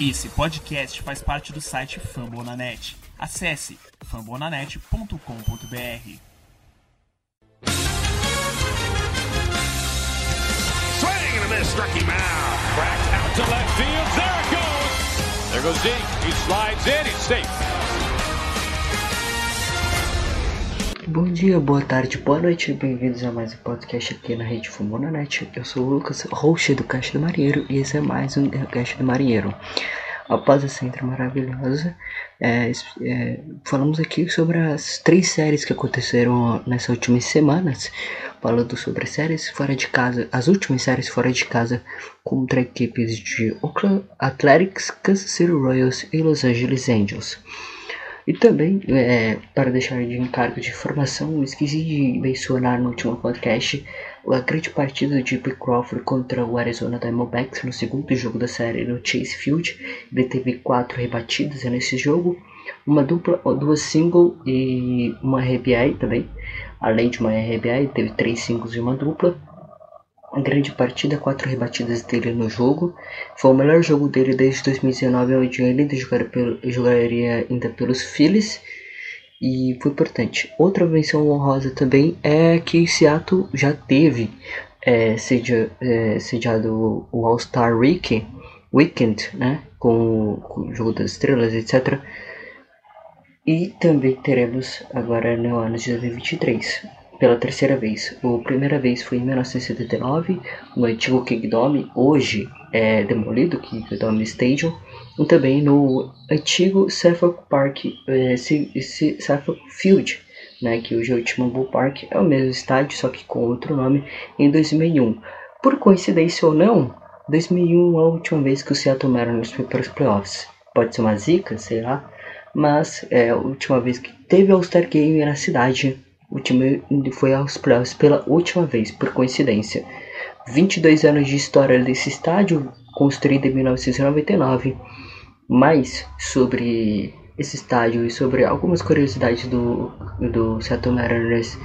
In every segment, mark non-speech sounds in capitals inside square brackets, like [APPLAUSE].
Esse podcast faz parte do site Fambonanet. Acesse fambonanet.com.br. Swing and miss, him out. Cracked out to left field. There it goes. There goes. He slides in. He's safe. Bom dia, boa tarde, boa noite, bem-vindos a mais um podcast aqui na Rede Fumonanet. Eu sou o Lucas, host do Caixa do Marinheiro, e esse é mais um Caixa do Marinheiro. Após essa intro maravilhosa, é, é, falamos aqui sobre as três séries que aconteceram nessas últimas semanas, falando sobre séries fora de casa, as últimas séries fora de casa contra equipes de Oakland Athletics, Kansas City Royals e Los Angeles Angels. E também, é, para deixar de encargo de informação, esqueci de mencionar no último podcast a grande partida de Jimmy Crawford contra o Arizona Diamondbacks no segundo jogo da série no Chase Field. Ele teve quatro rebatidas nesse jogo, uma dupla, duas single e uma RBI também. Além de uma RBI, teve três singles e uma dupla. Uma grande partida, quatro rebatidas dele no jogo. Foi o melhor jogo dele desde 2019, onde ele jogaria, pelo, jogaria ainda pelos Phillies. E foi importante. Outra menção honrosa também é que Seattle já teve é, sedia, é, sediado o All-Star Week, Weekend, né? Com, com o Jogo das Estrelas, etc. E também teremos agora no ano de 2023 pela terceira vez. A primeira vez foi em 1979, no antigo Kingdome, hoje é demolido, Kingdome Stadium, e também no antigo Suffolk Park, é, Suffolk Field, né, que hoje é o T-Mobile Park, é o mesmo estádio, só que com outro nome, em 2001. Por coincidência ou não, 2001 é a última vez que o Seattle Mariners foi para os playoffs. Pode ser uma zica, sei lá, mas é a última vez que teve All-Star Game na cidade o time foi aos playoffs pela última vez, por coincidência. 22 anos de história desse estádio, construído em 1999. Mais sobre esse estádio e sobre algumas curiosidades do, do Seattle Mariners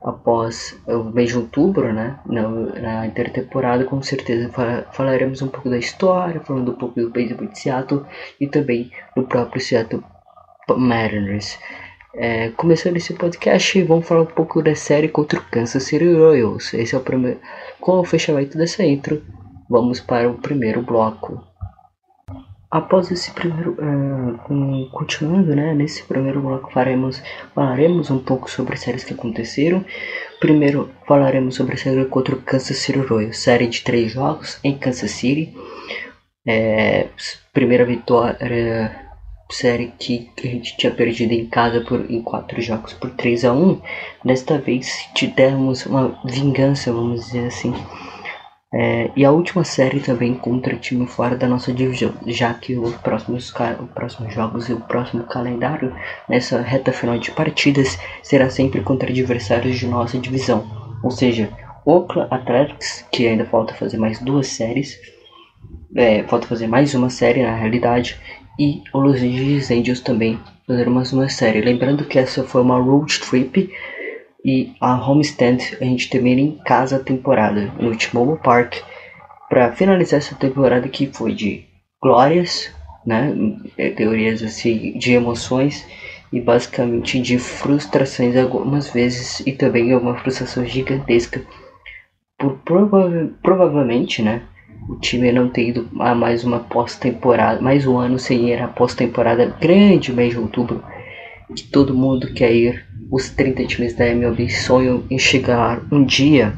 após o mês de outubro, né, na, na intertemporada, com certeza falaremos um pouco da história, falando um pouco do beisebol de Seattle e também do próprio Seattle Mariners. É, começando esse podcast, vamos falar um pouco da série contra o Kansas City Royals. Esse é o primeiro. Com o fechamento dessa intro, vamos para o primeiro bloco. Após esse primeiro, uh, continuando, né, nesse primeiro bloco faremos, falaremos um pouco sobre séries que aconteceram. Primeiro falaremos sobre a série contra o Kansas City Royals, série de três jogos em Kansas City. É, primeira vitória série que a gente tinha perdido em casa por, em quatro jogos por 3 a 1 desta vez tivemos uma vingança, vamos dizer assim. É, e a última série também contra time fora da nossa divisão, já que os próximos, os próximos jogos e o próximo calendário nessa reta final de partidas será sempre contra adversários de nossa divisão. Ou seja, Oakland Athletics, que ainda falta fazer mais duas séries, é, falta fazer mais uma série na realidade, e o Los Angels também fizeram mais uma série. Lembrando que essa foi uma road trip e a homestand a gente termina em casa a temporada no T-Mobile Park para finalizar essa temporada que foi de glórias, né, teorias assim de emoções e basicamente de frustrações algumas vezes e também uma frustração gigantesca por prova provavelmente, né, o time não ter ido a mais uma pós-temporada, mais um ano sem ir a pós-temporada grande mês de outubro, que todo mundo quer ir. Os 30 times da MLB sonham em chegar um dia.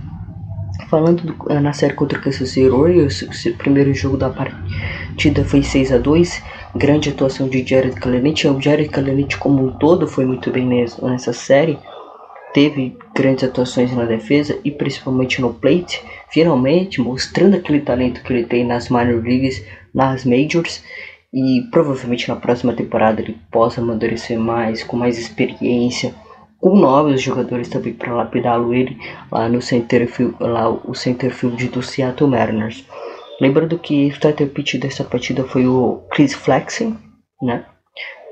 Falando do, na série contra o Kansas City Royals, o primeiro jogo da partida foi 6 a 2 grande atuação de Jared Kalenic. O Jared Kalenic como um todo foi muito bem nessa série teve grandes atuações na defesa e principalmente no plate, finalmente mostrando aquele talento que ele tem nas minor leagues, nas majors e provavelmente na próxima temporada ele possa amadurecer mais, com mais experiência, com novos jogadores também para lapidá-lo ele lá no center field, lá o center field do Seattle Mariners. Lembrando que o starter pitch dessa partida foi o Chris Flexen, né?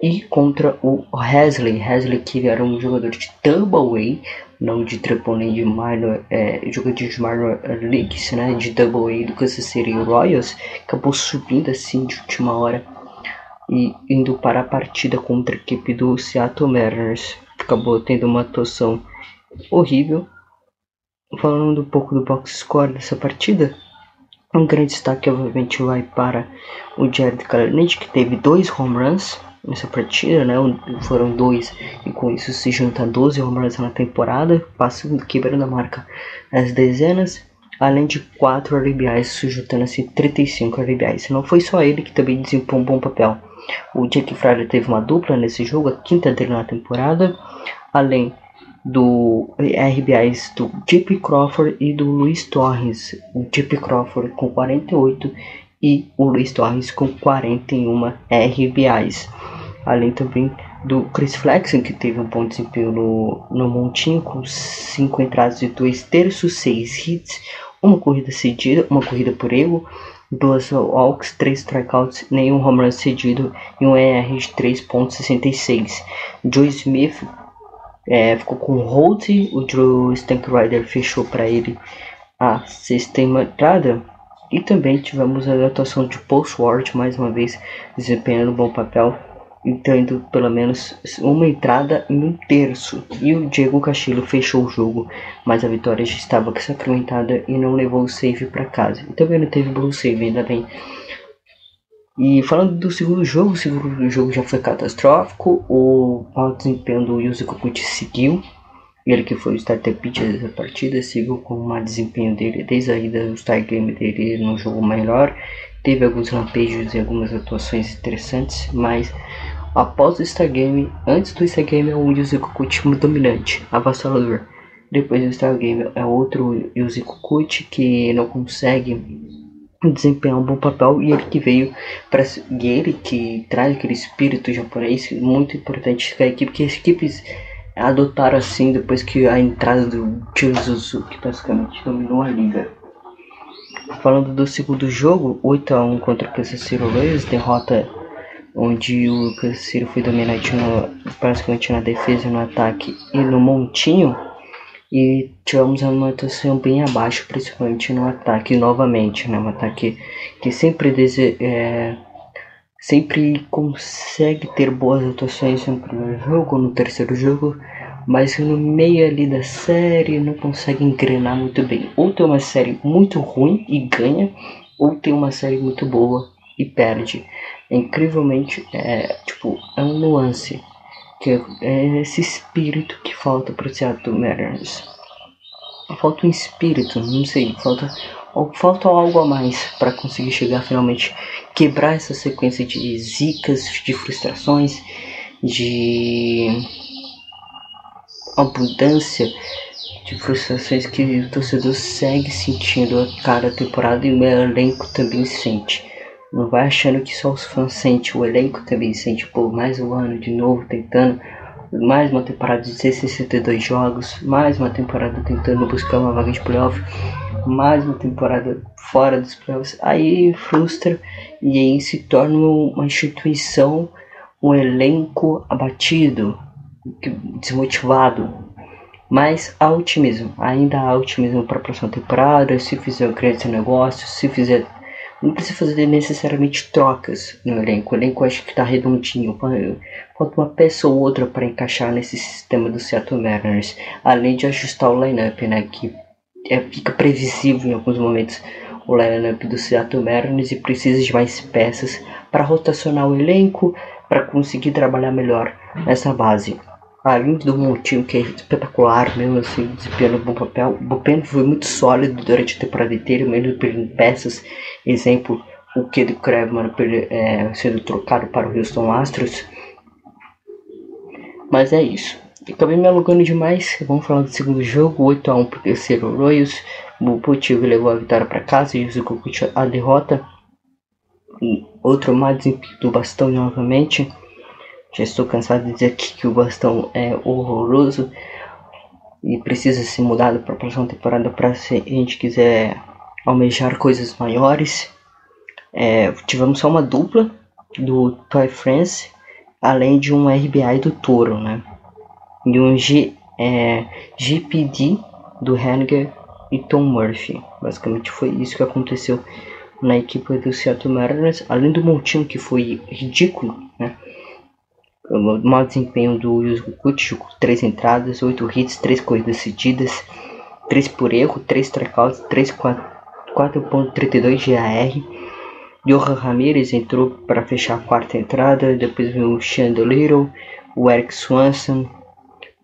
e contra o Hasley. Hasley que era um jogador de Tampa Bay, não de AAA de minor, é, jogador de minor leagues, né, de Double A do Kansas City Royals, acabou subindo assim de última hora e indo para a partida contra a equipe do Seattle Mariners. Acabou tendo uma atuação horrível. Falando um pouco do box score dessa partida, um grande destaque obviamente vai para o Jared Kalanick, que teve dois home runs nessa partida, né? Foram dois e com isso se junta 12 home runs na temporada, passando, quebrando a marca as dezenas, além de 4 RBIs, se juntando assim 35 RBIs. Não foi só ele que também desempenhou um bom papel. O Jake Fryer teve uma dupla nesse jogo, a quinta dele na temporada, além do RBIs do JP Crawford e do Luiz Torres. O JP Crawford com 48 e o Luiz Torres com 41 RBIs. Além também do Chris Flexen, que teve um bom desempenho no, no montinho, com 5 entradas de 2 terços, 6 hits, uma corrida cedida, uma corrida por erro, duas walks, 3 strikeouts, nenhum home run cedido e um ER de 3.66. Joe Smith é, ficou com hold, o Drew Stank fechou para ele a sexta entrada. E também tivemos a atuação de Paul Schwartz, mais uma vez desempenhando um bom papel, tendo pelo menos uma entrada em um terço. E o Diego Castillo fechou o jogo, mas a vitória já estava sacramentada e não levou o save para casa. E também não teve blue save, ainda bem. E falando do segundo jogo, o segundo jogo já foi catastrófico. O mau desempenho do Kokuchi seguiu. Ele que foi o starter pitcher dessa partida, seguiu com mau desempenho dele desde a ida do start game dele no jogo melhor. Teve alguns lampejos e algumas atuações interessantes, mas após o Star Game, antes do Star Game é o Yuzo Kokuchi dominante, avassalador. Depois do Star Game é outro Kokuchi que não consegue desempenhar um bom papel e ele que veio para ele que traz aquele espírito japonês muito importante para a equipe que as equipes adotaram assim depois que a entrada do Tio Suzuki basicamente dominou a liga. Falando do segundo jogo, 8 a 1 contra o Kansas City Royals, derrota onde o Kansas City foi dominante no, basicamente na defesa no ataque e no montinho e tivemos uma atuação bem abaixo, principalmente no ataque novamente, né? Um ataque que sempre dese é, sempre consegue ter boas atuações no primeiro jogo, no terceiro jogo, mas no meio ali da série não consegue engrenar muito bem. Ou tem uma série muito ruim e ganha, ou tem uma série muito boa e perde. É incrivelmente, é, tipo, é um nuance que é esse espírito que falta para o Seattle Mariners. Falta um espírito, não sei, falta, falta algo a mais para conseguir chegar finalmente, quebrar essa sequência de zicas, de frustrações, de abundância de frustrações que o torcedor segue sentindo a cada temporada e o elenco também sente. Não vai achando que só os fãs sentem, o elenco também sente, pô, mais um ano de novo tentando, mais uma temporada de 62 jogos, mais uma temporada tentando buscar uma vaga de playoff, mais uma temporada fora dos playoffs, aí frustra e aí se torna uma instituição, um elenco abatido, desmotivado. Mas há otimismo, ainda há otimismo para a próxima temporada, se fizer grandes negócios, se fizer não precisa fazer necessariamente trocas no elenco. O elenco acho que está redondinho. Falta uma peça ou outra para encaixar nesse sistema do Seattle Mariners. Além de ajustar o lineup, né? Que é, fica previsível em alguns momentos o lineup do Seattle Mariners e precisa de mais peças para rotacionar o elenco, para conseguir trabalhar melhor nessa base além do montinho que é espetacular, mesmo assim, desempenhando um bom papel. O Bullpen foi muito sólido durante a temporada inteira, mesmo perdendo peças. Exemplo, o Kid Krevman é, sendo trocado para o Houston Astros. Mas é isso. Acabei me alugando demais. Vamos falar do segundo jogo: 8x1 para o terceiro Royals. O Putig levou a vitória para casa e o Zukukuchi a derrota. E outro mais do bastão novamente. Já estou cansado de dizer aqui que o bastão é horroroso e precisa ser mudado para a próxima temporada para se a gente quiser almejar coisas maiores. É, tivemos só uma dupla do Toy France, além de um RBI do Toro, né? E um G é, GPD do Henniger e Tom Murphy. Basicamente foi isso que aconteceu na equipe do Seattle Mariners, além do montinho que foi ridículo, né? O mau desempenho do Yusuke Kutch, 3 entradas, 8 hits, 3 corridas cedidas, 3 por erro, 3 strikeouts, 4.32 de AR. Johan Ramirez entrou para fechar a quarta entrada, depois veio o Chandler, o Eric Swanson,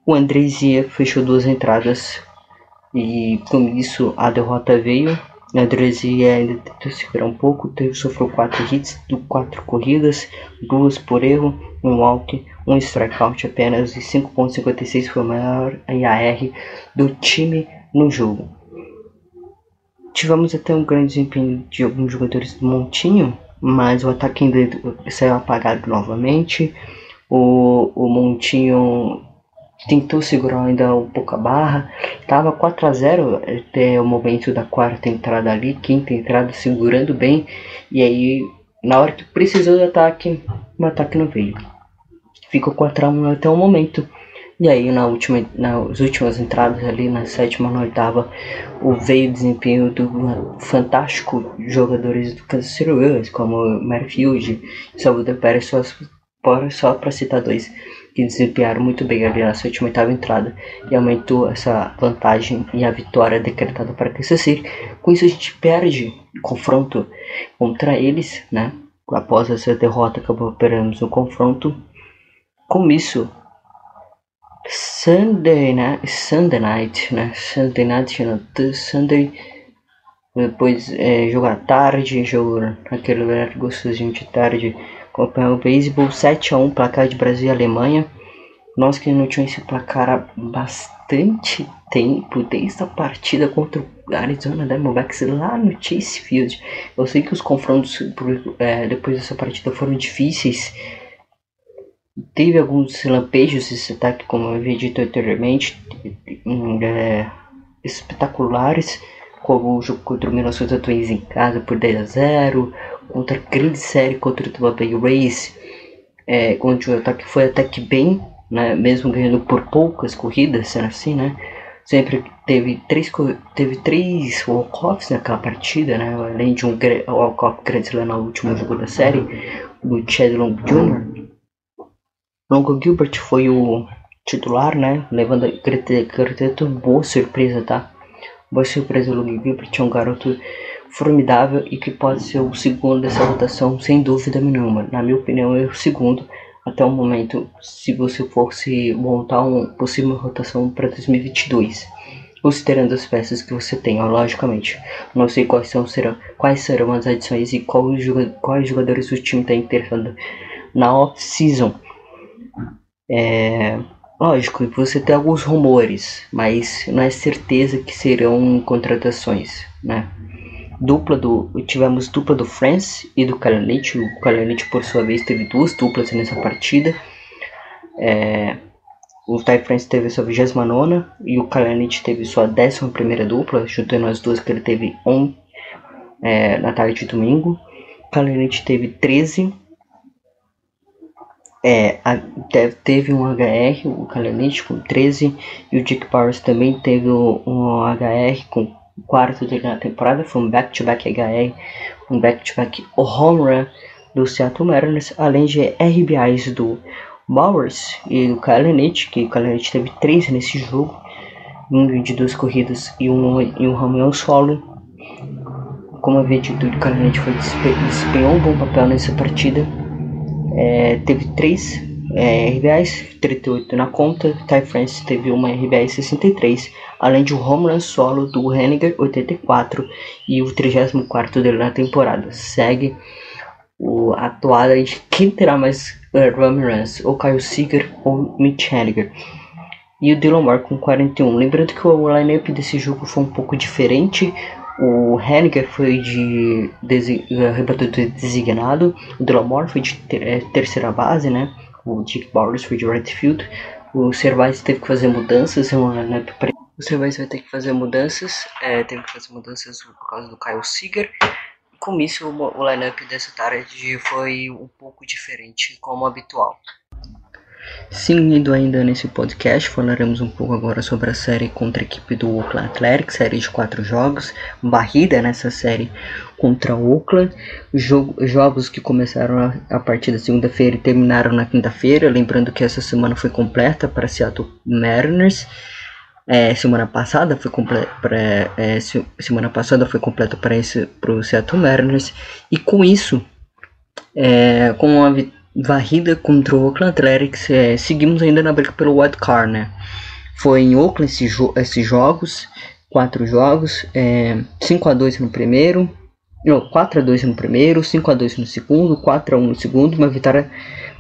o Andrezia fechou duas entradas e com isso a derrota veio. O Andrezia ainda tentou segurar um pouco, teve, sofreu quatro hits, quatro corridas, duas por erro, um walk, um strikeout apenas e 5.56 foi o maior IAR do time no jogo. Tivemos até um grande desempenho de alguns jogadores do Montinho, mas o ataque ainda saiu apagado novamente. O, o Montinho tentou segurar ainda um pouco a barra. Tava 4 a 0 até o momento da quarta entrada ali, quinta entrada segurando bem. E aí, na hora que precisou do ataque, o ataque não veio. Ficou 4 a 1 até o momento. E aí na última, nas últimas entradas ali, na sétima, na oitava, o veio desempenho do fantástico jogadores do Kansas City Royals, como Merfield Salvador Pérez, só para citar dois, que desempenharam muito bem ali na sétima e oitava entrada e aumentou essa vantagem e a vitória decretada para Kansas City. Com isso a gente perde o confronto contra eles, né? Após essa derrota acabou perdendo o confronto. Com isso, Sunday, né? Sunday night, né? Sunday night, não, Sunday. Depois é, tarde, jogo naquele lugar gostosinho de tarde. Acompanhar o beisebol 7x1, placar de Brasil e Alemanha. Nós que não tínhamos esse placar há bastante tempo, desde a partida contra o Arizona Diamondbacks lá no Chase Field. Eu sei que os confrontos por, é, depois dessa partida foram difíceis Teve alguns lampejos desse ataque, como eu havia dito anteriormente, é, espetaculares, como o jogo contra o Minnesota Twins em casa por 10 a 0, contra a grande série contra o Tampa Bay Rays, é, onde o ataque foi até que bem, né, mesmo ganhando por poucas corridas, sendo assim, né, sempre teve três, teve três walk-offs naquela partida, né, além de um walk-off grande lá no último jogo da série, do Chad Long Jr., Longo Gilbert foi o titular, né? Levando a boa surpresa, tá? Boa surpresa Longo Gilbert é um garoto formidável e que pode ser o segundo dessa rotação sem dúvida nenhuma. Na minha opinião, é o segundo até o momento, se você fosse montar uma possível rotação para 2022 considerando as peças que você tem, ó, logicamente. Não sei quais, são, serão, quais serão as adições e quais, quais jogadores o time está interessando na off-season. É, lógico, você tem alguns rumores, mas não é certeza que serão contratações, né? Dupla do, tivemos dupla do France e do Kalanic. O Kalanic, por sua vez, teve duas duplas nessa partida. É, o Ty France teve sua 29 e o Kalanic teve sua 11 dupla, juntando as duas que ele teve on, é, na tarde de domingo. Kalanic teve 13 é, a, teve um HR, o Kalenich com 13, e o Dick Powers também teve um HR com quarto na temporada, foi um back-to-back HR, um back-to-back home run do Seattle Mariners, além de RBIs do Bowers e do Kalenich, que o Kalenich teve 3 nesse jogo, um de duas corridas e um, e um home run solo. Como havia dito, o Kalenich desempenhou um bom papel nessa partida é, teve três é, RBIs, 38 na conta. Ty France teve uma RBI 63, além de um home run solo do Henniger 84 e o 34 dele na temporada. Segue o, a de quem terá mais uh, home runs, ou Kyle Seager ou Mitch Henniger. E o Dylan Moore com 41. Lembrando que o lineup desse jogo foi um pouco diferente. O Henniger foi de rebatedor designado, o Delamore foi de ter é, terceira base, né? O Dick Bowers foi de right field. O Cervais teve que fazer mudanças, né? O vai ter que fazer mudanças, é, teve que fazer mudanças por causa do Kyle Seager. Com isso, o, o lineup dessa tarde foi um pouco diferente como habitual. Seguindo ainda nesse podcast, falaremos um pouco agora sobre a série contra a equipe do Oakland Athletics, série de quatro jogos, barrida nessa série contra o Oakland, jogo, jogos que começaram a, a partir da segunda-feira e terminaram na quinta-feira, lembrando que essa semana foi completa para Seattle Mariners, é, semana passada foi completa é, semana passada foi completa para esse o Seattle Mariners e com isso é, com a vitória varrida contra o Oakland Athletics, é, seguimos ainda na briga pelo wild card, né? Foi em Oakland esses, jo jogos, quatro jogos, é, 5 a 2 no primeiro, não, 4 a 2 no primeiro, 5 a 2 no segundo, 4 a 1 no segundo, uma vitória,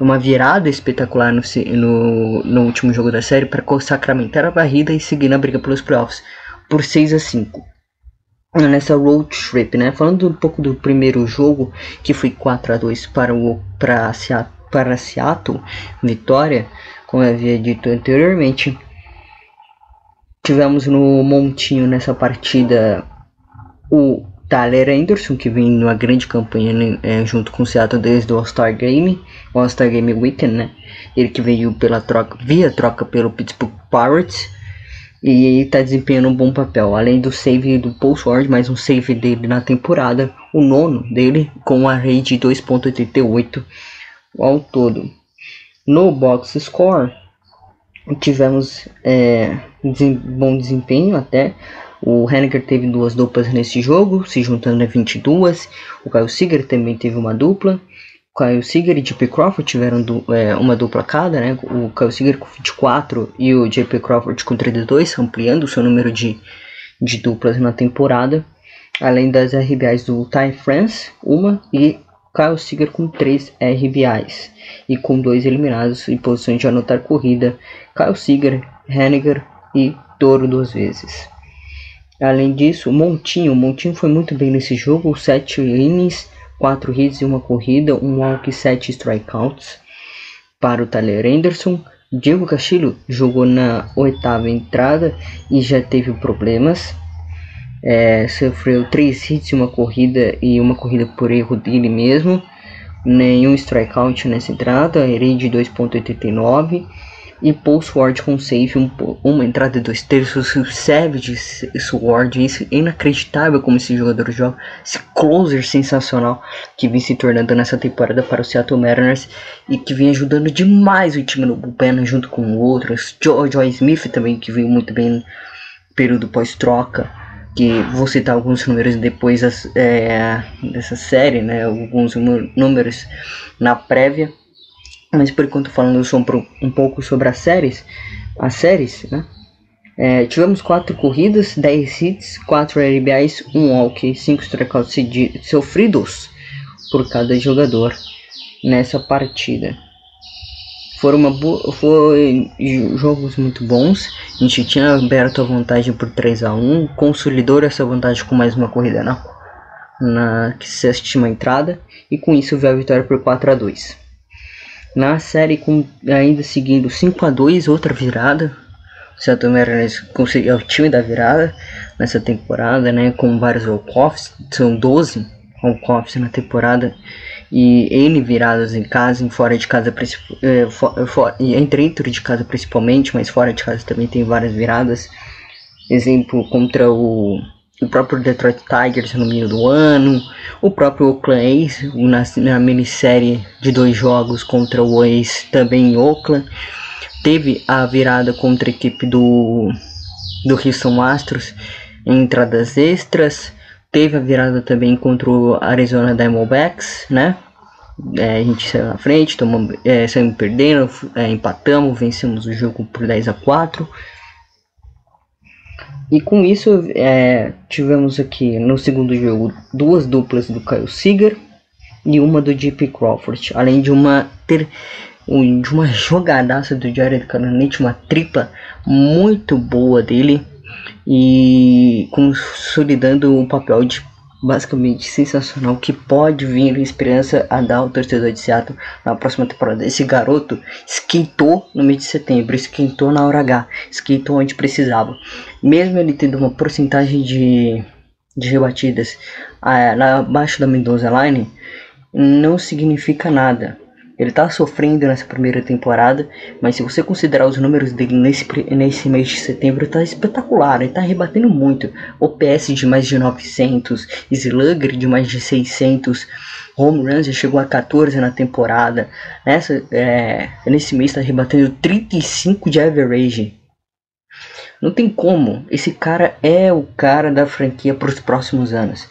uma virada espetacular no, no, no último jogo da série para sacramentar a varrida e seguir na briga pelos playoffs por 6 a 5 nessa road trip, né? Falando um pouco do primeiro jogo, que foi 4 a 2 para para para Seattle, vitória, como eu havia dito anteriormente. Tivemos no montinho nessa partida o Tyler Anderson, que vem numa grande campanha é, junto com o Seattle desde o All-Star Game, All-Star Game Weekend, né? Ele que veio pela troca, via troca pelo Pittsburgh Pirates e está desempenhando um bom papel. Além do save do Paul Sword, mais um save dele na temporada, o nono dele com a rate de 2.88 ao todo. No box score tivemos é, bom desempenho até. O Henniger teve duas duplas nesse jogo, se juntando a 22. O Kyle Seager também teve uma dupla. Kyle Seager e JP Crawford tiveram du é, uma dupla cada, né? O Kyle Seager com 24 e o JP Crawford com 32, ampliando o seu número de, de duplas na temporada. Além das RBIs do Ty France, uma, e Kyle Seager com 3 RBIs. E com dois eliminados em posições de anotar corrida, Kyle Seager, Henniger e Toro duas vezes. Além disso, Montinho, Montinho foi muito bem nesse jogo, 7 innings, 4 hits e uma corrida, um walk e 7 strikeouts para o Tyler Anderson. Diego Castillo jogou na oitava entrada e já teve problemas. É, sofreu 3 hits uma corrida e uma corrida por erro dele mesmo. Nenhum strikeout nessa entrada, errei de 2.89 e Paul Sword com save, um, uma entrada de dois terços, o Savage Sword, isso é inacreditável como esse jogador joga, esse closer sensacional que vem se tornando nessa temporada para o Seattle Mariners e que vem ajudando demais o time no bullpen junto com outros, Joe, Joy Smith também que veio muito bem no período pós-troca, que vou citar alguns números depois das, é, dessa série, né, alguns números na prévia, mas por enquanto falando um pouco sobre as séries, as séries, né? É, tivemos 4 corridas, 10 hits, 4 RBIs, 1 walk, 5 strikeouts sofridos por cada jogador nessa partida. Foram uma foi jogos muito bons. A gente tinha aberto a vantagem por 3 a 1 consolidou essa vantagem com mais uma corrida na, na sétima entrada e com isso veio a vitória por 4 a 2 na série, com, ainda seguindo 5 a 2 outra virada. O Seattle Mariners conseguiu o time da virada nessa temporada, né? Com vários walk-offs. São 12 walk-offs na temporada. E N viradas em casa, em fora de casa, é, for, entre dentro de casa principalmente, mas fora de casa também tem várias viradas. Exemplo contra o o próprio Detroit Tigers no meio do ano, o próprio Oakland A's na, na minissérie de dois jogos contra o A's também em Oakland, teve a virada contra a equipe do, do Houston Astros em entradas extras, teve a virada também contra o Arizona Diamondbacks, né? É, a gente saiu na frente, tomamos, é, saímos perdendo, é, empatamos, vencemos o jogo por 10 a 4 e com isso, é, tivemos aqui no segundo jogo duas duplas do Kyle Seager e uma do JP Crawford, além de uma ter de uma jogadaça do Jared Cananet, uma tripla muito boa dele e consolidando um papel de basicamente sensacional que pode vir esperança a dar ao torcedor de Seattle na próxima temporada. Esse garoto esquentou no mês de setembro, esquentou na hora H, esquentou onde precisava. Mesmo ele tendo uma porcentagem de, de rebatidas ah, abaixo da Mendoza Line, não significa nada. Ele tá sofrendo nessa primeira temporada, mas se você considerar os números dele nesse, nesse mês de setembro, tá espetacular. Ele tá rebatendo muito. OPS de mais de 900, Slugger de mais de 600, home runs já chegou a 14 na temporada. Nessa, é, nesse mês tá rebatendo 35 de average. Não tem como. Esse cara é o cara da franquia para os próximos anos.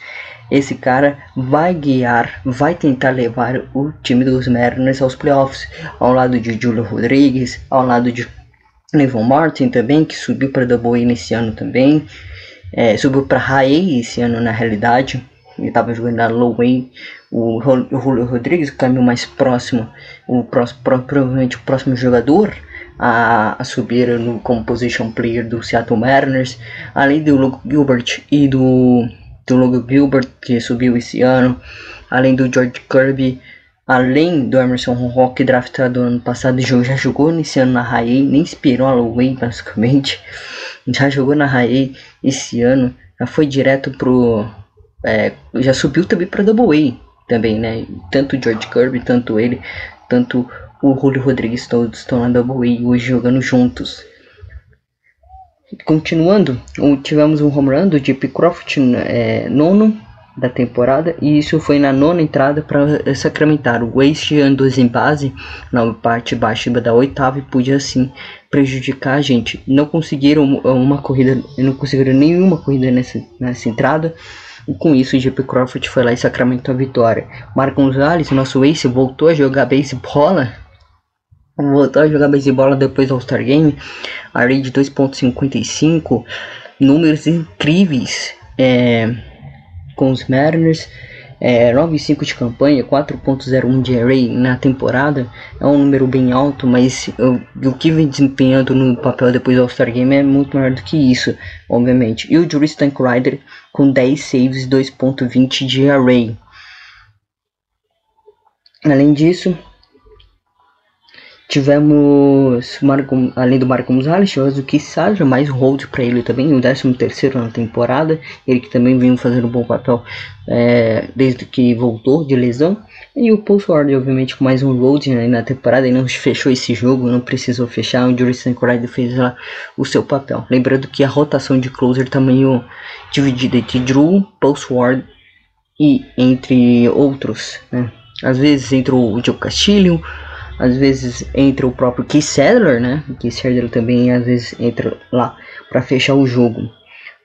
Esse cara vai guiar, vai tentar levar o time dos Mariners aos playoffs, ao lado de Julio Rodrigues, ao lado de Levon Martin também, que subiu para Double A nesse ano também, é, subiu para High A esse ano na realidade, ele estava jogando na Low A, o Julio Rodrigues, o caminho mais próximo, o próximo, provavelmente o próximo jogador a, a subir no, como position player do Seattle Mariners, além do Luke Gilbert e do do Logan Gilbert, que subiu esse ano, além do George Kirby, além do Emerson Rock, draftado ano passado, já jogou nesse ano na High nem inspirou a Halloween basicamente, [LAUGHS] já jogou na High esse ano, já foi direto pro, é, já subiu também para Double A também, né, tanto o George Kirby, tanto ele, tanto o Julio Rodrigues todos estão na Double A hoje jogando juntos. Continuando, tivemos um home run do Jeep Croft, é, nono da temporada, e isso foi na nona entrada para sacramentar. O Waste andou em base na parte baixa da oitava e podia assim prejudicar a gente. Não conseguiram uma corrida, não conseguiram nenhuma corrida nessa, nessa entrada. E com isso, o Jeep Crawford foi lá e sacramentou a vitória. Marco Gonzalez, nosso ace, voltou a jogar bola voltou a jogar beisebol depois do All-Star Game, a de 2.55, números incríveis é, com os Mariners, é, 9.5 de campanha, 4.01 de array na temporada, é um número bem alto, mas o, o que vem desempenhando no papel depois do All-Star Game é muito maior do que isso, obviamente. E o Jury Rider com 10 saves, 2.20 de array. Além disso, Tivemos, Marco, além do Marco Gonzalez, tivemos o Kissage, mais hold para ele também, o 13 terceiro na temporada. Ele que também vem fazendo um bom papel é, desde que voltou de lesão. E o Paul Ward, obviamente, com mais um hold né, na temporada. Ele não fechou esse jogo, não precisou fechar. O Juris Sankoride fez lá o seu papel. Lembrando que a rotação de closer também tá dividida entre Drew, Paul Ward e entre outros. Né? Às vezes entre o Joe Castilho às vezes entra o próprio Keith Sadler, né? O Keith Sadler também às vezes entra lá para fechar o jogo.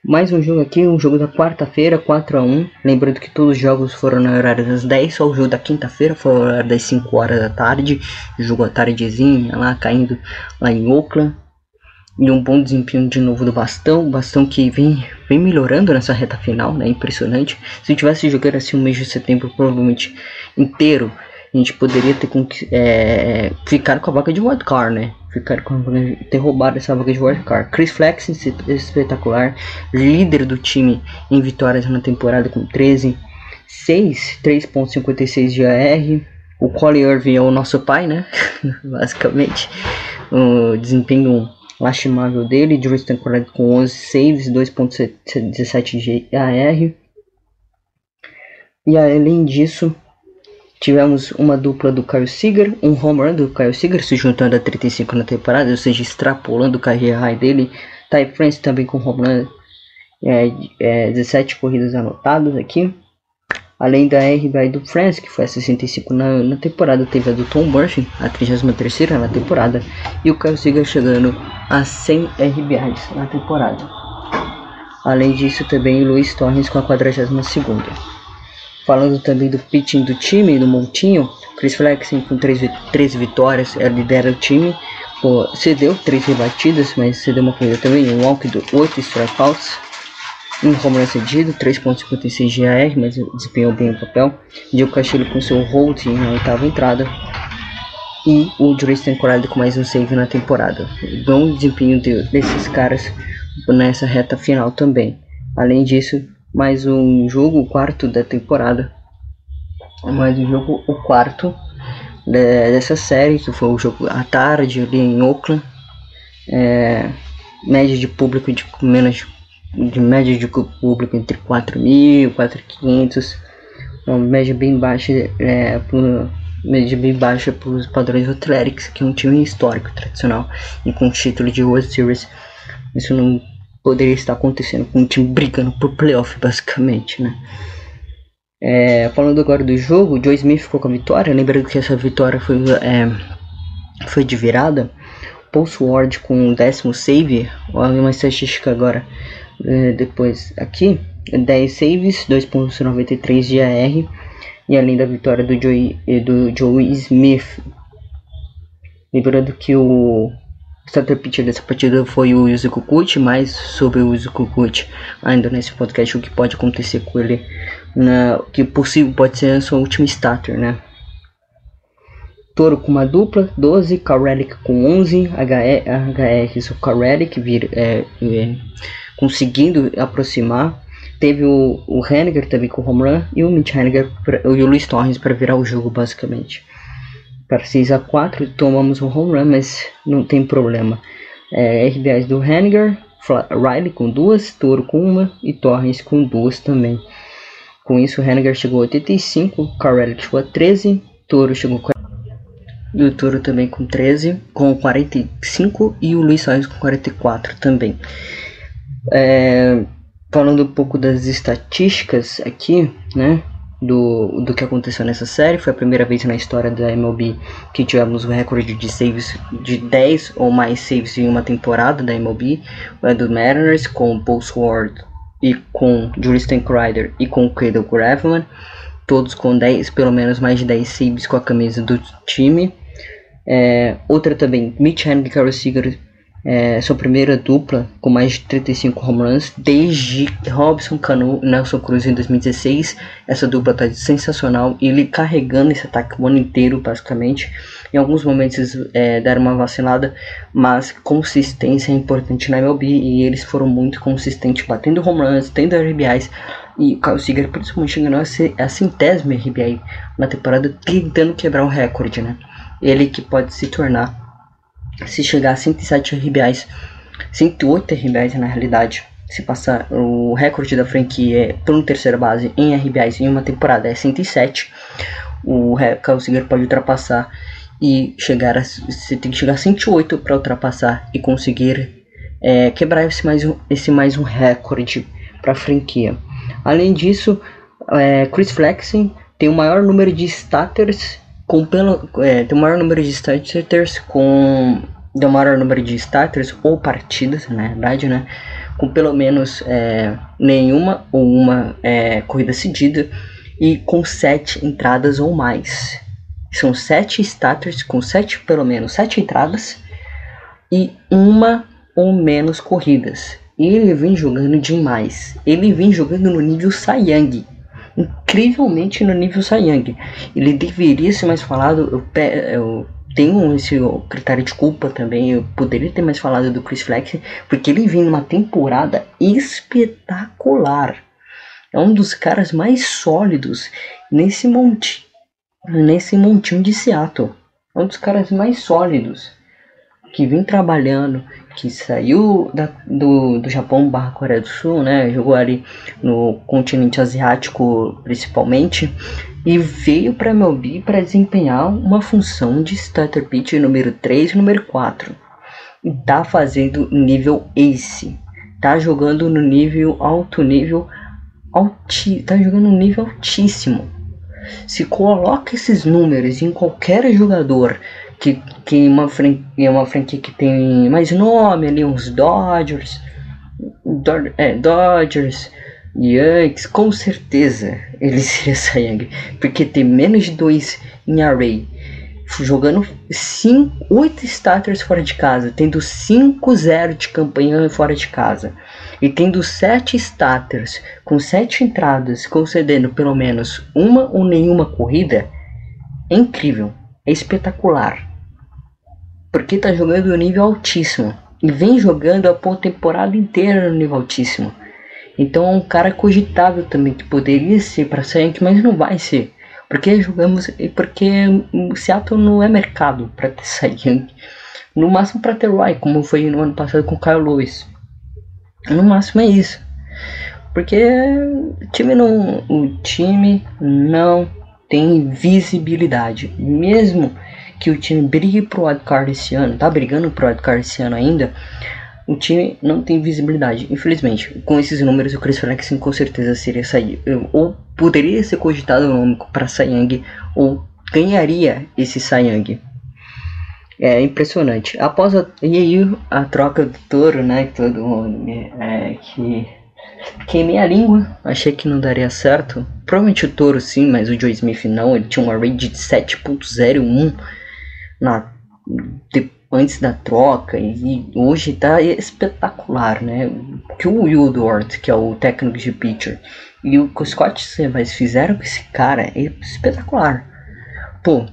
Mais um jogo aqui, um jogo da quarta-feira, 4 a 1 Lembrando que todos os jogos foram no horário das 10, só o jogo da quinta-feira foi no horário das 5 horas da tarde. Jogo à tardezinha lá, caindo lá em Oakland. E um bom desempenho de novo do Bastão. Bastão que vem, vem melhorando nessa reta final, né? Impressionante. Se tivesse jogando assim o mês de setembro, provavelmente inteiro, a gente poderia ter, é, ficar com a vaga de wildcard, né? Ficar com a, ter roubado essa vaga de wildcard. Chris Flex, espetacular, líder do time em vitórias na temporada com 13, 6, 3.56 de AR. O Colin Irving é o nosso pai, né? [LAUGHS] Basicamente, o desempenho lastimável dele. Drew Stanford com 11 saves, 2.17 de AR. E além disso, Tivemos uma dupla do Kyle Seager, um home run do Kyle Seager se juntando a 35 na temporada, ou seja, extrapolando o carreira high dele. Ty France também com home run, é, é, 17 corridas anotadas aqui. Além da RBI do France, que foi a 65 na, na temporada, teve a do Tom Murphy, a 33 na temporada, e o Kyle Seager chegando a 100 RBIs na temporada. Além disso, também o Luiz Torres com a 42 segunda. Falando também do pitching do time, do montinho, Chris Flexen com 13 vitórias, ela lidera o time. Pô, cedeu 3 rebatidas, mas cedeu uma corrida também. Um walk do 8 strikeouts. Um home run cedido, 3.56 de AR, mas desempenhou bem o papel. Diego Castilho com seu hold na oitava entrada. E o Drayton Corrado com mais um save na temporada. Bom desempenho de, desses caras nessa reta final também. Além disso, mais um jogo, o quarto da temporada. Mais um jogo, o quarto dessa série, que foi o jogo à tarde ali em Oakland. É, média de público de menos de média de público entre 4 mil, 4.500, uma média bem baixa é, média bem baixa para os padrões do Athletics, que é um time histórico, tradicional e com título de World Series. Isso não poderia estar acontecendo com um time brigando por playoff, basicamente, né? É, falando agora do jogo, o Joe Smith ficou com a vitória. Lembrando que essa vitória foi, é, foi de virada. Pulse Ward com o décimo save. Olha uma estatística agora. É, depois aqui: 10 saves, 2,93 de AR. E além da vitória do Joey, do Joey Smith. Lembrando que o starter pitcher dessa partida foi o Yuzo Kikuchi, mais sobre o Yuzo Kikuchi ainda nesse podcast, o que pode acontecer com ele, na, que possível pode ser a sua última starter, né? Toro com uma dupla, 12, Karelic com 11, HR, o Karelic vir, é, é, conseguindo aproximar. Teve o, o Henniger também com o home run e o Mitch Henniger e o Luis Torres para virar o jogo basicamente para 6 a 4 tomamos um home run, mas não tem problema. É, RBIs do Henniger, Riley com duas, Toro com uma e Torres com duas também. Com isso, Henniger chegou a 85, Carrelli chegou a 13, Toro chegou a e o Toro também com 13, com 45 e o Luiz Soares com 44 também. É, falando um pouco das estatísticas aqui, né? Do, do que aconteceu nessa série. Foi a primeira vez na história da MLB que tivemos o recorde de saves de 10 ou mais saves em uma temporada da MLB. É do Mariners com Paul Sword e com Julian Crider e com Cradle Graveman. Todos com 10, pelo menos mais de 10 saves com a camisa do time. É, outra também, Mitch Henry e Carol Seager é, sua primeira dupla com mais de 35 home runs desde Robson Cano e Nelson Cruz em 2016. Essa dupla está sensacional e ele carregando esse ataque o ano inteiro, basicamente. Em alguns momentos é, deram uma vacilada, mas consistência é importante na MLB e eles foram muito consistentes, batendo home runs, tendo RBIs. E o Kyle Seager principalmente ser, a centésima RBI na temporada, tentando quebrar o recorde, né? Ele que pode se tornar se chegar a 107 RBIs, 108 RBIs na realidade, se passar o recorde da franquia por um terceira base em RBIs em uma temporada é 107, o Seager pode ultrapassar e chegar a, você tem que chegar a 108 para ultrapassar e conseguir é, quebrar esse mais um, esse mais um recorde para a franquia. Além disso, é, Chris Flexen tem o maior número de starters com pelo é, tem o maior número de starters com o maior número de starters ou partidas na verdade né? Com pelo menos é, nenhuma ou uma é, corrida cedida e com sete entradas ou mais. São sete starters com sete pelo menos sete entradas e uma ou menos corridas. Ele vem jogando demais. Ele vem jogando no nível Sayang incrivelmente no nível Sayang. Ele deveria ser mais falado. Eu, eu tenho esse critério de culpa também. Eu poderia ter mais falado do Chris Flex, porque ele vem numa temporada espetacular. É um dos caras mais sólidos nesse monte, nesse montinho de Seattle. É um dos caras mais sólidos que vem trabalhando, que saiu da, do, do Japão barra Coreia do Sul, né? Jogou ali no continente asiático principalmente e veio para MLB para desempenhar uma função de starter pitch número 3 e número 4. E tá fazendo nível ace. Tá jogando no nível alto nível alti, tá jogando no nível altíssimo. Se coloca esses números em qualquer jogador que, que uma, franquia, uma franquia que tem mais nome ali, uns Dodgers, Do, é, Dodgers, Yankees, com certeza ele seria [LAUGHS] Sayang, porque tem menos de 2 em array, jogando 8 starters fora de casa, tendo 5-0 de campanha fora de casa, e tendo 7 starters com 7 entradas, concedendo pelo menos uma ou nenhuma corrida, é incrível, é espetacular porque tá jogando no nível altíssimo e vem jogando a temporada inteira no nível altíssimo. Então é um cara cogitável também que poderia ser para Saints, mas não vai ser. Porque jogamos porque Seattle não é mercado para ter [LAUGHS] Saiyang. No máximo para ter Roy, como foi no ano passado com o Kyle Lewis. No máximo é isso. Porque o time não, o time não tem visibilidade. Mesmo que o time brigue pro wildcard esse ano, tá brigando pro wildcard esse ano ainda, o time não tem visibilidade. Infelizmente, com esses números, o Chris Flexen com certeza seria sair. Ou poderia ser cogitado o nome para Sayang, ou ganharia esse Sayang. É impressionante. Após a, e aí a troca do touro, né? Que todo mundo é, que queimei a língua, achei que não daria certo. Provavelmente o touro sim, mas o Joe Smith não. Ele tinha uma rate de 7.01 na de, antes da troca e hoje tá espetacular, né? Que o Woodward, que é o técnico de pitcher, e o Scott Severs fizeram com esse cara é espetacular. Pô,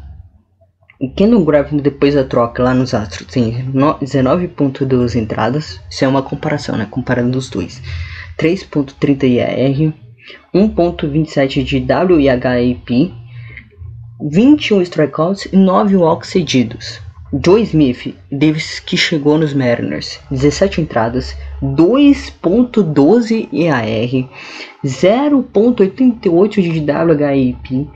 o Kendall Graveman depois da troca lá nos Astros tem 19.2 entradas, isso é uma comparação, né? Comparando os dois. 3.30 IAR, 1.27 de WIHAP, 21 strikeouts e 9 walks cedidos. Joe Smith, desde que chegou nos Mariners, 17 entradas, 2.12 EAR, 0.88 de WHIP,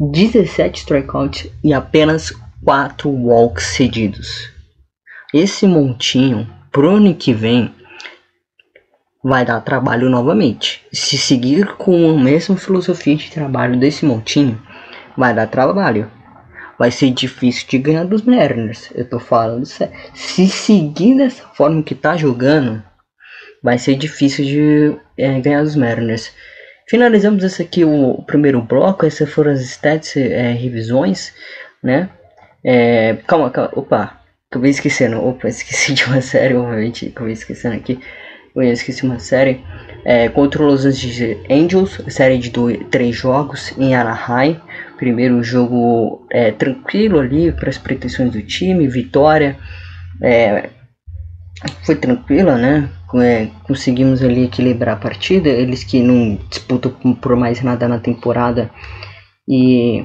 17 strikeouts e apenas 4 walks cedidos. Esse montinho, pro ano que vem, vai dar trabalho novamente. Se seguir com a mesma filosofia de trabalho desse montinho, vai dar trabalho vai ser difícil de ganhar dos Mariners. Eu tô falando sério. Se seguir dessa forma que tá jogando, vai ser difícil de é, ganhar dos Mariners. Finalizamos esse aqui o, primeiro bloco. Essas foram as stats é, revisões, né? É, calma, calma, opa, acabei esquecendo. Opa, [LAUGHS] esqueci de uma série, obviamente. Acabei esquecendo aqui. Eu esqueci uma série. É, contra os Angels, série de dois, três jogos em Anaheim. Primeiro jogo é, tranquilo ali para as pretensões do time, vitória. É, foi tranquila, né? É, conseguimos ali equilibrar a partida. Eles que não disputam por mais nada na temporada e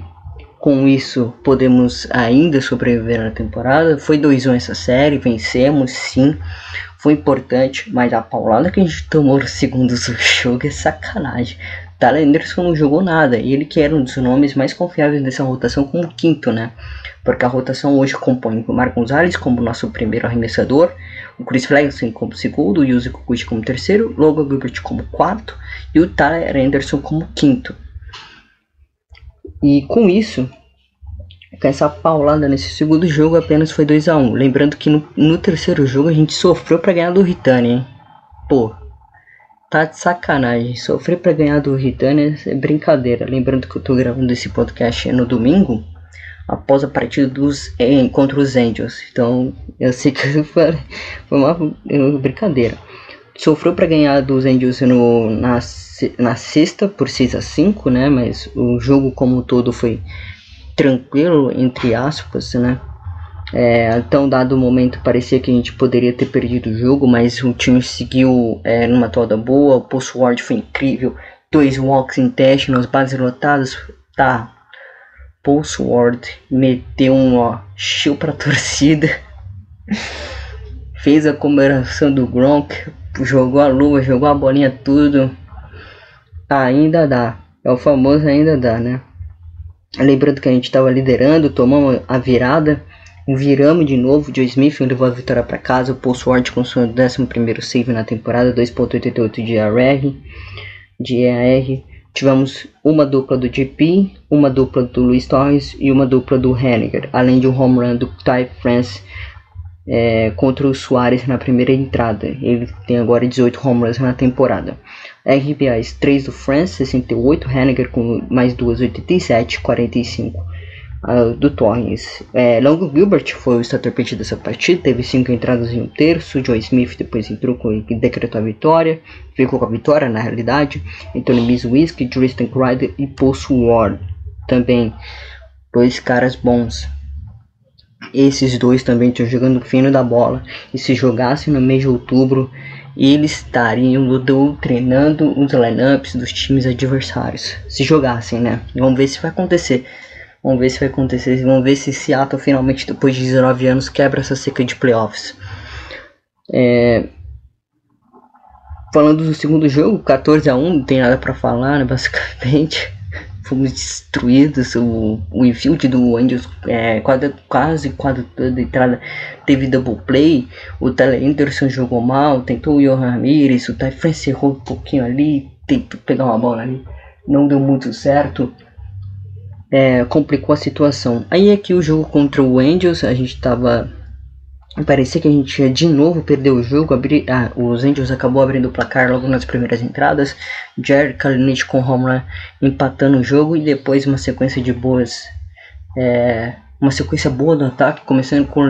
com isso podemos ainda sobreviver na temporada. Foi 2-1 essa série, vencemos sim. Foi importante, mas a paulada que a gente tomou no segundo [LAUGHS] jogo é sacanagem. Tyler Anderson não jogou nada. E ele que era um dos nomes mais confiáveis dessa rotação como quinto, né? Porque a rotação hoje compõe o Marco Gonzalez como nosso primeiro arremessador, o Chris Flexen como segundo, o Yuzi Kukuchi como terceiro, Logan Gilbert como quarto e o Tyler Anderson como quinto. E com isso, com essa paulada nesse segundo jogo apenas foi 2 a 1 Lembrando que no, no terceiro jogo a gente sofreu para ganhar do Ritani, hein? Pô, Tá de sacanagem. Sofrer para ganhar do Ritânia é brincadeira. Lembrando que eu tô gravando esse podcast no domingo, após a partida dos eh, contra os Angels. Então, eu sei que foi, foi uma, uma brincadeira. Sofreu para ganhar dos Angels no, na, na sexta por 6 a 5 né? Mas o jogo como um todo foi tranquilo, entre aspas, né? É, até um dado momento parecia que a gente poderia ter perdido o jogo, mas o time seguiu é, numa toda boa. O Pulse Ward foi incrível. Dois walks em teste nas bases lotadas. Tá. Pulse Ward meteu um ó, show pra [LAUGHS] torcida. Fez a comemoração do Gronk. Jogou a luva, jogou a bolinha, tudo. Ainda dá. É o famoso ainda dá, né? Lembrando que a gente estava liderando, tomamos a virada Viramos de novo, Joe Smith levou a vitória para casa, o Paul Sword com seu 11 save na temporada, 2.88 de AR, de EAR. Tivemos uma dupla do GP, uma dupla do Luis Torres e uma dupla do Henniger, além de um home run do Ty France é, contra o Soares na primeira entrada. Ele tem agora 18 home runs na temporada. RBIs 3 do France, 68, Henniger com mais duas, 87, 45 uh, do Torres. É, Longo Gilbert foi o pitch dessa partida, teve 5 entradas em um terço. Joe Smith depois entrou com e decretou a vitória, ficou com a vitória na realidade. Anthony Mizwiski, Tristan Crider e Pulse Ward também. Dois caras bons. Esses dois também estão jogando fino da bola. E se jogassem no mês de outubro, eles estariam treinando os lineups dos times adversários. Se jogassem, né? Vamos ver se vai acontecer. Vamos ver se vai acontecer. Vamos ver se Seattle finalmente, depois de 19 anos, quebra essa seca de playoffs. É... Falando do segundo jogo, 14 a 1 não tem nada para falar, né, basicamente. Fomos destruídos. O, o infield do Angels é, quase, quase quase toda entrada teve double play. O Tyler Anderson jogou mal, tentou o Johan Ramirez, o Ty France errou um pouquinho ali, tentou pegar uma bola ali, não deu muito certo. É, complicou a situação. Aí aqui o jogo contra o Angels, a gente tava Parecia que a gente ia de novo perder o jogo. Abri, ah, os Angels acabou abrindo o placar logo nas primeiras entradas. Jared Kalinic com home empatando o jogo e depois uma sequência de boas. É, uma sequência boa do ataque, começando com o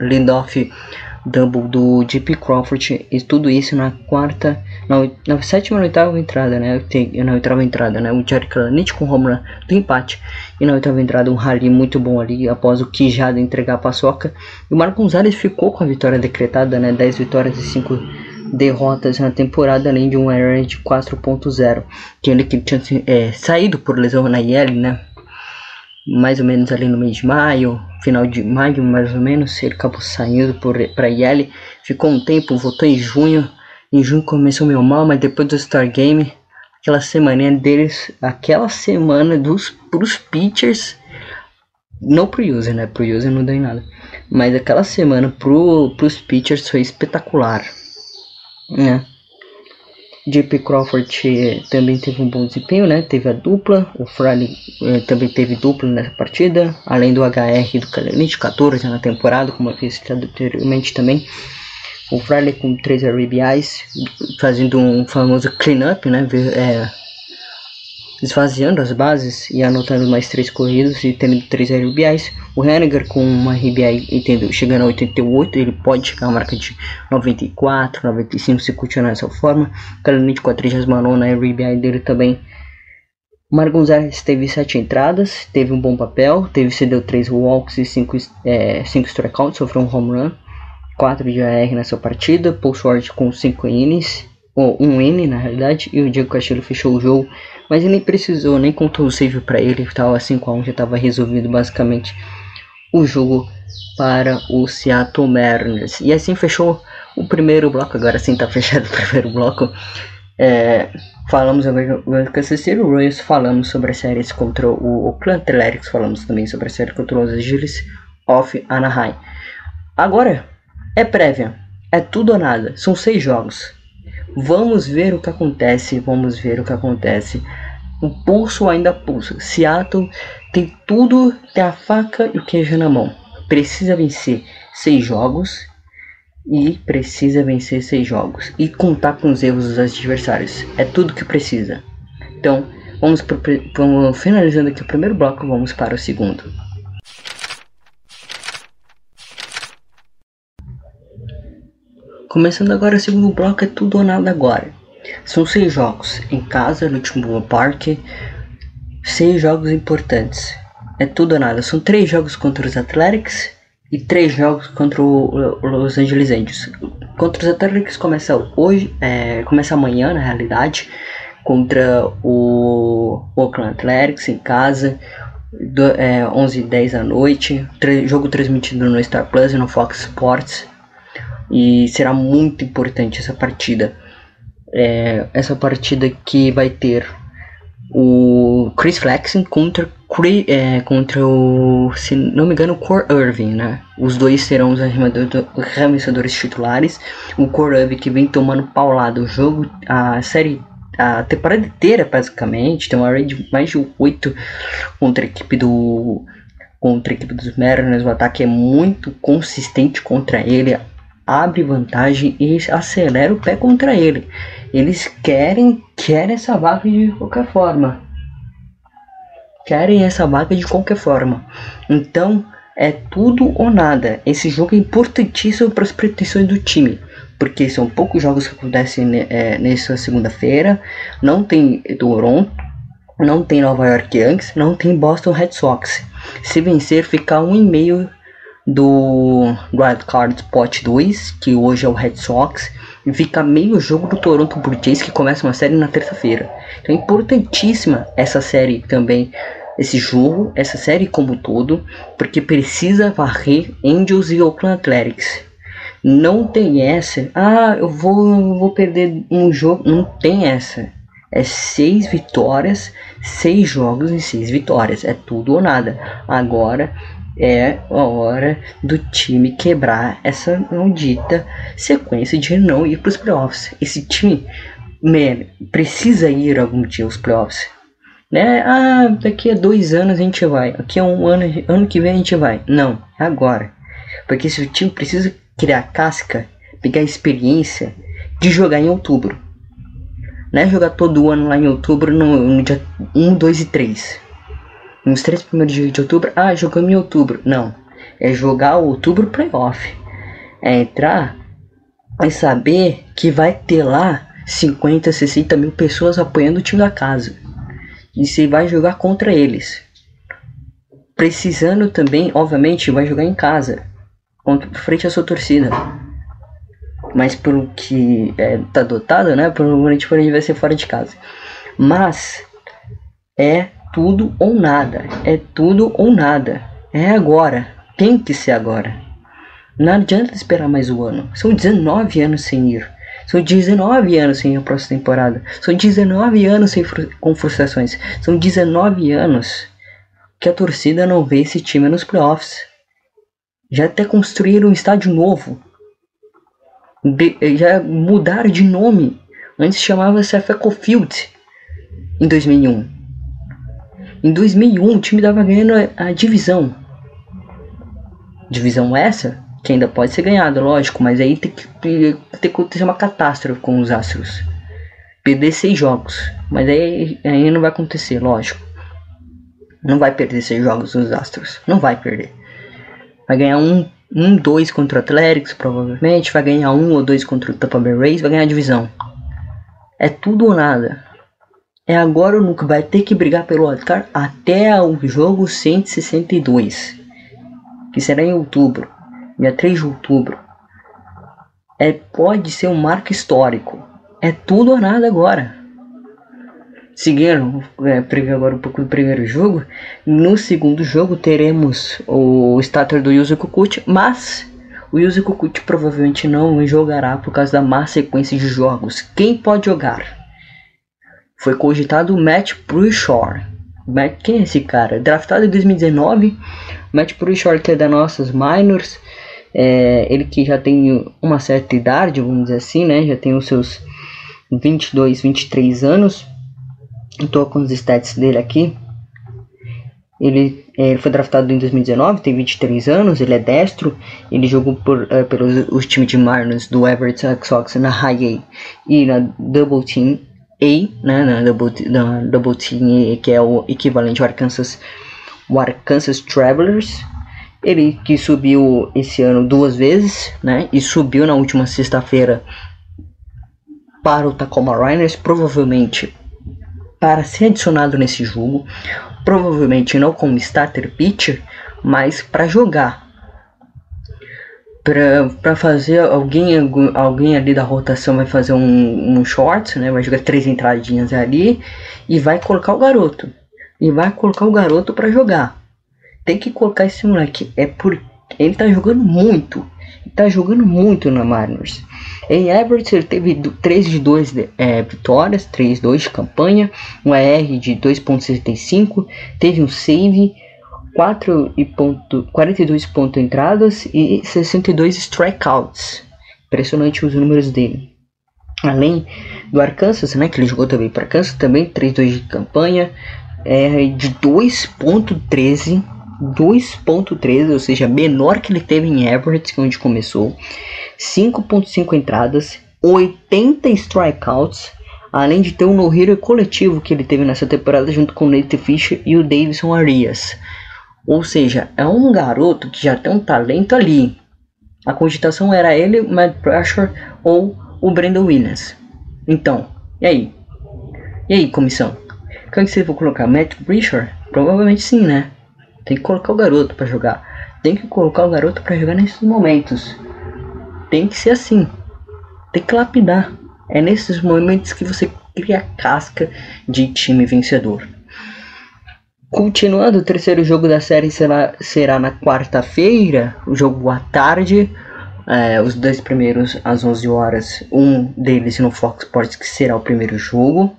lead-off double do JP Crawford e tudo isso na quarta, na, na sétima e oitava entrada, né? Na oitava entrada, né? O Jared Kalanick com home run do empate e na oitava entrada um rally muito bom ali após o Quijada entregar a paçoca. E o Marco Gonzalez ficou com a vitória decretada, né? 10 vitórias e 5 derrotas na temporada, além de um ERA de 4.0, que ele que tinha é, saído por lesão na IL, né? mais ou menos ali no mês de maio, final de maio mais ou menos, ele acabou saindo para Yale, ficou um tempo, voltou em junho, em junho começou meio mal, mas depois do Star Game, aquela semana deles, aquela semana dos pros pitchers, não pro user, né, pro user não deu em nada, mas aquela semana pro, pros pitchers foi espetacular, né, JP Crawford também teve um bom desempenho, né? Teve a dupla, o Fraley eh, também teve dupla nessa partida, além do HR do Kalenich, 14 na temporada, como eu fiz anteriormente também. O Fraley com 3 RBIs, fazendo um famoso clean-up, né? É, esvaziando as bases e anotando mais 3 corridas e tendo 3 RBIs. O Henniger com uma RBI entendeu, chegando a 88, ele pode chegar a marca de 94, 95 se continuar dessa forma. Kalanit com a 39 RBI dele também. Mar Gonzalez teve 7 entradas, teve um bom papel, teve cedeu 3 walks e 5 é, strikeouts, sofreu um home run, 4 de AR nessa partida. Paul Schwartz com 5 innings, ou 1 um inning na realidade, e o Diego Castillo fechou o jogo, mas ele nem precisou, nem contou o save para ele, estava 5 a 1 já estava resolvido basicamente o jogo para o Seattle Mariners. E assim fechou o primeiro bloco, agora sim está [LAUGHS] fechado o primeiro bloco. É, falamos agora do Kansas City Royals, falamos sobre as séries contra o Oakland Athletics, falamos também sobre a série contra os Angeles of Anaheim. Agora é prévia, é tudo ou nada, são seis jogos. Vamos ver o que acontece, vamos ver o que acontece. O pulso ainda pulsa. Seattle tem tudo, tem a faca e o queijo na mão. Precisa vencer seis jogos e precisa vencer seis jogos e contar com os erros dos adversários. É tudo que precisa. Então, vamos, pro, vamos finalizando aqui o primeiro bloco, vamos para o segundo. Começando agora o segundo bloco, é tudo ou nada agora. São seis jogos em casa, no Timbu Park, seis jogos importantes. É tudo ou nada. São três jogos contra os Athletics e três jogos contra o, Los Angeles Angels. Contra os Athletics começa hoje, é, começa amanhã na realidade, contra o Oakland Athletics em casa, do, é, 11 h 10 da noite. jogo transmitido no Star Plus e no Fox Sports. E será muito importante essa partida. É, essa partida que vai ter o Chris Flexen contra, é, contra o, se não me engano, o Core Irving, né? Os dois serão os arremessadores titulares. O Core Irving que vem tomando paulado o jogo, a série, a temporada inteira basicamente, tem uma rate de mais de 8 contra a equipe do contra a equipe dos Mariners. O ataque é muito consistente contra ele, abre vantagem e acelera o pé contra ele. Eles querem, querem essa vaga de qualquer forma. Querem essa vaga de qualquer forma. Então é tudo ou nada. Esse jogo é importantíssimo para as pretensões do time. Porque são poucos jogos que acontecem é, nessa segunda-feira. Não tem Toronto, não tem Nova York Yankees, não tem Boston Red Sox. Se vencer, fica um e meio do Wild Card Spot 2, que hoje é o Red Sox, e fica meio jogo do Toronto Blue Jays, que começa uma série na terça-feira. Então é importantíssima essa série também, esse jogo, essa série como um todo, porque precisa varrer Angels e Oakland Athletics. Não tem essa, ah, eu vou, eu vou perder um jogo, não tem essa. É seis vitórias, seis jogos e seis vitórias. É tudo ou nada. Agora é a hora do time quebrar essa maldita sequência de não ir para os playoffs. Esse time man, precisa ir algum dia aos playoffs. Né? Ah, daqui a dois anos a gente vai. Daqui a um ano, ano que vem a gente vai. Não, é agora. Porque esse time precisa criar casca, pegar experiência de jogar em outubro. Não é jogar todo ano lá em outubro no, no dia 1, 2 e 3 nos três primeiros dias de outubro, ah, jogamos em outubro. Não, é jogar o outubro playoff. É entrar e saber que vai ter lá 50, 60 mil pessoas apoiando o time da casa. E você vai jogar contra eles. Precisando também, obviamente, vai jogar em casa. Contra, frente à sua torcida. Mas pelo que é, tá dotado, né? Provavelmente ele vai ser fora de casa. Mas é tudo ou nada. É tudo ou nada. É agora. Tem que ser agora. Não adianta esperar mais um ano. São 19 anos sem ir. São 19 anos sem a próxima temporada. São 19 anos sem fru com frustrações. São 19 anos que a torcida não vê esse time nos playoffs. Já até construíram um estádio novo. De, já mudaram de nome. Antes chamava-se Feco Field em 2001. Em 2001, o time estava ganhando a, divisão. Divisão essa que ainda pode ser ganhada, lógico, mas aí tem que, tem que acontecer uma catástrofe com os Astros. Perder seis jogos, mas aí, aí não vai acontecer, lógico. Não vai perder seis jogos os Astros, não vai perder. Vai ganhar um, um dois contra o Athletics, provavelmente. Vai ganhar um ou dois contra o Tampa Bay Rays, vai ganhar a divisão. É tudo ou nada. É agora ou nunca. Vai ter que brigar pelo wildcard até o jogo 162. Que será em outubro. Dia 3 de outubro. É, pode ser um marco histórico. É tudo ou nada agora. Seguindo, é, agora um pouco do primeiro jogo. No segundo jogo teremos o starter do Yuzo Kikuchi, mas o Yuzo Kikuchi provavelmente não jogará por causa da má sequência de jogos. Quem pode jogar? Foi cogitado o Matt Bruchor. Quem é esse cara? Draftado em 2019, Matt Bruchor que é da nossas minors, é, ele que já tem uma certa idade, vamos dizer assim, né? Já tem os seus 22, 23 anos. Estou com os stats dele aqui. Ele, é, ele, foi draftado em 2019, tem 23 anos, ele é destro, ele jogou por, é, pelos os times de Marlins do Everett Sox na High A e na Double Team a, né, na Double, na Double Team, que é o equivalente ao Arkansas, o Arkansas Travelers. Ele que subiu esse ano duas vezes, né, e subiu na última sexta-feira para o Tacoma Rainers, provavelmente para ser adicionado nesse jogo, provavelmente não como starter pitcher, mas para jogar para fazer alguém alguém ali da rotação vai fazer um, um short, né? Vai jogar três entradinhas ali e vai colocar o garoto. E vai colocar o garoto para jogar. Tem que colocar esse moleque. É por ele tá jogando muito. Ele tá jogando muito na Mariners. Em Everett ele teve 3 de 2 é, vitórias, 3-2 de campanha, um AR de 2.65, teve um save 4 e ponto, 42 pontos entradas e 62 strikeouts. Impressionante os números dele. Além do Arkansas, né, que ele jogou também para Arkansas, também 3-2 de campanha, é de 2.13, 2.13, ou seja, menor que ele teve em Everett, que é onde começou. 5.5 entradas, 80 strikeouts, além de ter um no-hitter coletivo que ele teve nessa temporada junto com o Nate Fisher e o Davidson Arias. Ou seja, é um garoto que já tem um talento ali. A cogitação era ele, Matt Pressure ou o Brandon Williams. Então, e aí? E aí, comissão? Quem que você vai colocar? Matt Pressure? Provavelmente sim, né? Tem que colocar o garoto para jogar. Tem que colocar o garoto para jogar nesses momentos. Tem que ser assim. Tem que lapidar. É nesses momentos que você cria a casca de time vencedor. Continuando, o terceiro jogo da série será, será na quarta-feira, o jogo à tarde. É, os dois primeiros às 11 horas, um deles no Fox Sports, que será o primeiro jogo.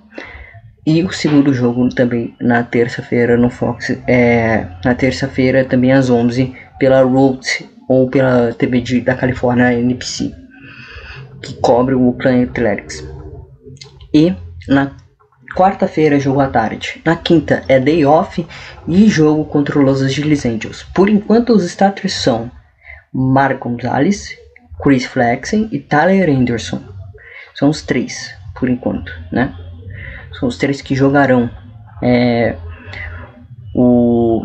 E o segundo jogo também na terça-feira no Fox, é, na terça-feira também às 11 pela Roots ou pela TV de, da Califórnia NBC, que cobre o Oakland Athletics. E na quarta-feira jogo à tarde. Na quinta é day off e jogo contra os Los Angeles Angels. Por enquanto os starters são Mark Gonzalez, Chris Flexen e Tyler Anderson. São os três, por enquanto, né? São os três que jogarão é, o,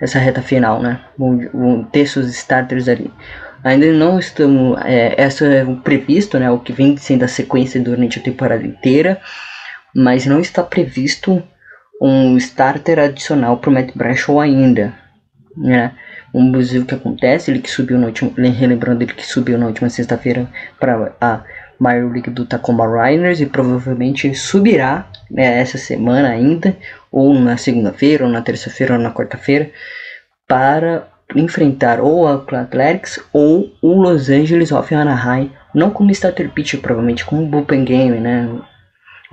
essa reta final, né? Vão, vão ter seus starters ali. Ainda não estamos. É, essa é o previsto, né? O que vem sendo a sequência durante a temporada inteira. Mas não está previsto um starter adicional para o Matt Bradshaw ainda, né? Um abusivo que acontece, ele que subiu no último, relembrando ele que subiu na última sexta-feira para a Major League do Tacoma Rainers e provavelmente subirá né, essa semana ainda, ou na segunda-feira, ou na terça-feira, ou na quarta-feira, para enfrentar ou a Athletics ou o Los Angeles of Anaheim, não como starter pitcher, provavelmente como bullpen game, né?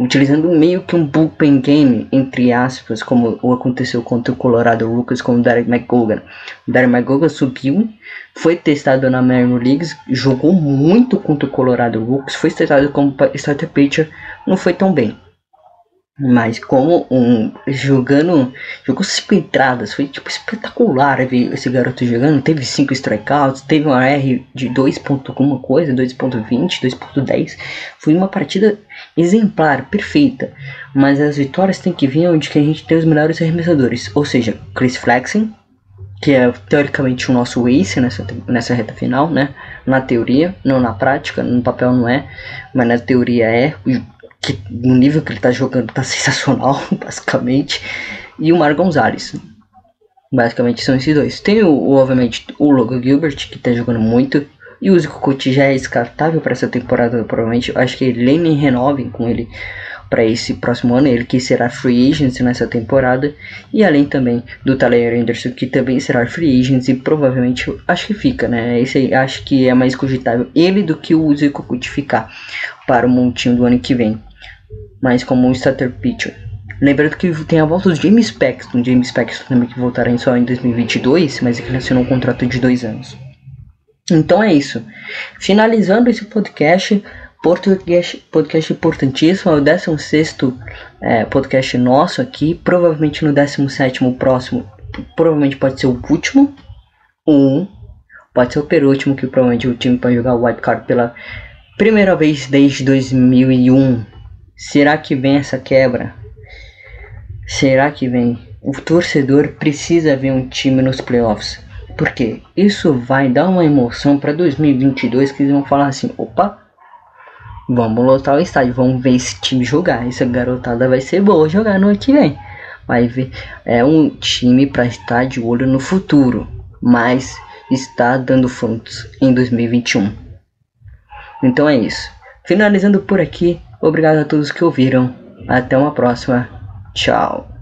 Utilizando meio que um bullpen game, entre aspas, como aconteceu contra o Colorado Rockies com o Derek McGogan. O Derek McGogan subiu, foi testado na Major Leagues, jogou muito contra o Colorado Rockies, foi testado como starter pitcher, não foi tão bem. Mas como um jogando, jogou cinco entradas, foi tipo espetacular ver esse garoto jogando. Teve cinco strikeouts, teve uma R de 2. alguma coisa, 2.20, 2.10. Foi uma partida exemplar, perfeita. Mas as vitórias têm que vir onde que a gente tem os melhores arremessadores, ou seja, Chris Flexen, que é teoricamente o nosso ace nessa, nessa reta final, né? Na teoria, não na prática, no papel não é, mas na teoria é que no nível que ele tá jogando tá [LAUGHS] sensacional, basicamente. E o Mar Gonzalez. Basicamente são esses dois. Tem, o, obviamente, o Logan Gilbert, que tá jogando muito. E o Zico Coutinho já é descartável para essa temporada, provavelmente. Acho que ele nem renovem com ele para esse próximo ano. Ele que será free agent nessa temporada. E além também do Tyler Anderson, que também será free agent. E provavelmente, acho que fica, né? Esse aí acho que é mais cogitável ele do que o Zico Coutinho ficar para o montinho do ano que vem mas como um starter pitcher. Lembrando que tem a volta do James Paxton, James Paxton também que voltará só em 2022, mas ele assinou um contrato de dois anos. Então é isso. Finalizando esse podcast, podcast, podcast importantíssimo, é o 16 é, podcast nosso aqui. Provavelmente no 17 próximo, provavelmente pode ser o último, ou pode ser o penúltimo, que provavelmente o time pode jogar o White Card pela primeira vez desde 2001. Será que vem essa quebra? Será que vem? O torcedor precisa ver um time nos playoffs. Porque isso vai dar uma emoção para 2022 que eles vão falar assim: opa, vamos lotar o estádio, vamos ver esse time jogar. Essa garotada vai ser boa jogar no ano que vem. Vai ver, é um time para estar de olho no futuro, mas está dando frutos em 2021. Então é isso. Finalizando por aqui, Obrigado a todos que ouviram. Até uma próxima. Tchau.